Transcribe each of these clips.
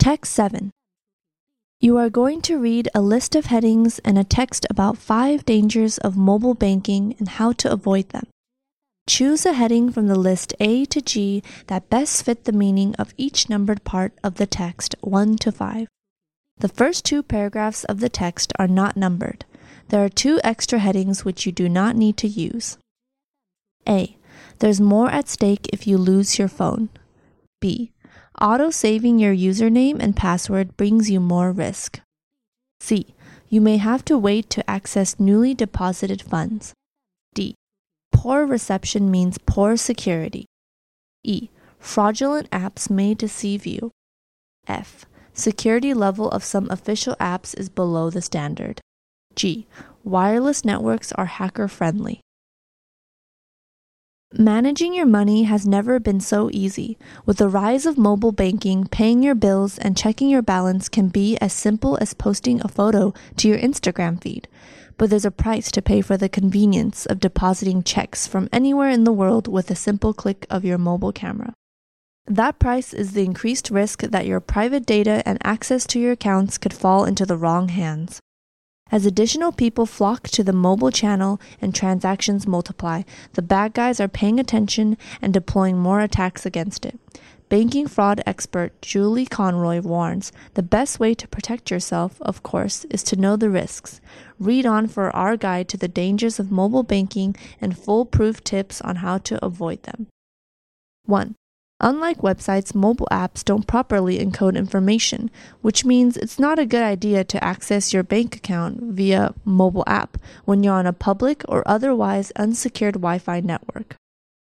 Text 7. You are going to read a list of headings and a text about five dangers of mobile banking and how to avoid them. Choose a heading from the list A to G that best fit the meaning of each numbered part of the text 1 to 5. The first two paragraphs of the text are not numbered. There are two extra headings which you do not need to use. A. There's more at stake if you lose your phone. B. Auto saving your username and password brings you more risk. C. You may have to wait to access newly deposited funds. D. Poor reception means poor security. E. Fraudulent apps may deceive you. F. Security level of some official apps is below the standard. G. Wireless networks are hacker friendly. Managing your money has never been so easy. With the rise of mobile banking, paying your bills and checking your balance can be as simple as posting a photo to your Instagram feed. But there's a price to pay for the convenience of depositing checks from anywhere in the world with a simple click of your mobile camera. That price is the increased risk that your private data and access to your accounts could fall into the wrong hands. As additional people flock to the mobile channel and transactions multiply, the bad guys are paying attention and deploying more attacks against it. Banking fraud expert Julie Conroy warns the best way to protect yourself, of course, is to know the risks. Read on for our guide to the dangers of mobile banking and foolproof tips on how to avoid them. 1. Unlike websites, mobile apps don't properly encode information, which means it's not a good idea to access your bank account via mobile app when you're on a public or otherwise unsecured Wi Fi network.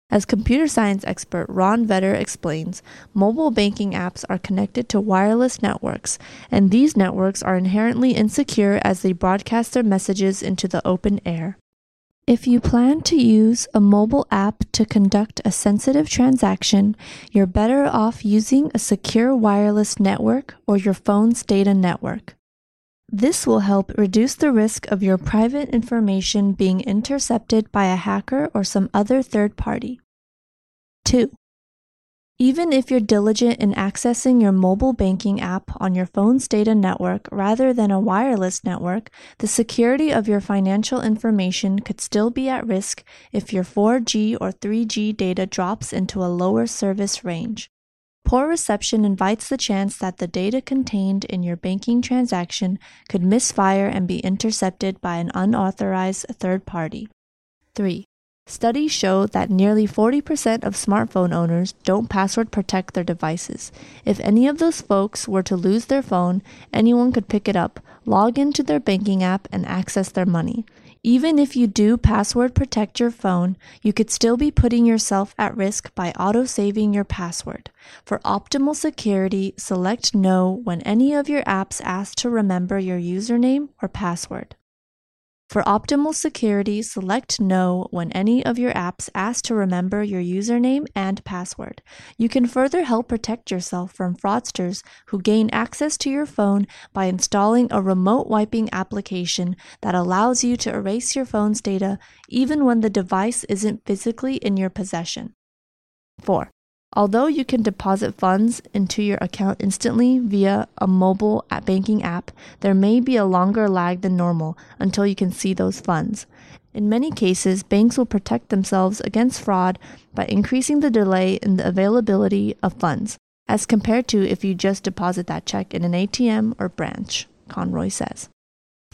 As computer science expert Ron Vetter explains, mobile banking apps are connected to wireless networks, and these networks are inherently insecure as they broadcast their messages into the open air. If you plan to use a mobile app to conduct a sensitive transaction, you're better off using a secure wireless network or your phone's data network. This will help reduce the risk of your private information being intercepted by a hacker or some other third party. 2. Even if you're diligent in accessing your mobile banking app on your phone's data network rather than a wireless network, the security of your financial information could still be at risk if your 4G or 3G data drops into a lower service range. Poor reception invites the chance that the data contained in your banking transaction could misfire and be intercepted by an unauthorized third party. 3. Studies show that nearly 40% of smartphone owners don't password protect their devices. If any of those folks were to lose their phone, anyone could pick it up, log into their banking app, and access their money. Even if you do password protect your phone, you could still be putting yourself at risk by auto saving your password. For optimal security, select No when any of your apps ask to remember your username or password. For optimal security, select No when any of your apps ask to remember your username and password. You can further help protect yourself from fraudsters who gain access to your phone by installing a remote wiping application that allows you to erase your phone's data even when the device isn't physically in your possession. 4. Although you can deposit funds into your account instantly via a mobile banking app, there may be a longer lag than normal until you can see those funds. In many cases, banks will protect themselves against fraud by increasing the delay in the availability of funds, as compared to if you just deposit that check in an ATM or branch, Conroy says.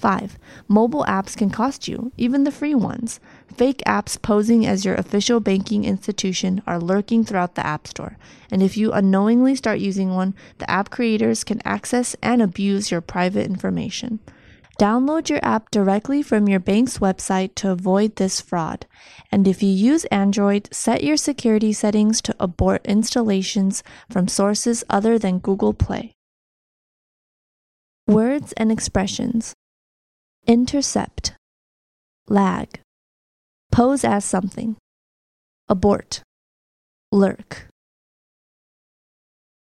5. Mobile apps can cost you, even the free ones. Fake apps posing as your official banking institution are lurking throughout the App Store, and if you unknowingly start using one, the app creators can access and abuse your private information. Download your app directly from your bank's website to avoid this fraud. And if you use Android, set your security settings to abort installations from sources other than Google Play. Words and expressions intercept, lag, pose as something, abort, lurk.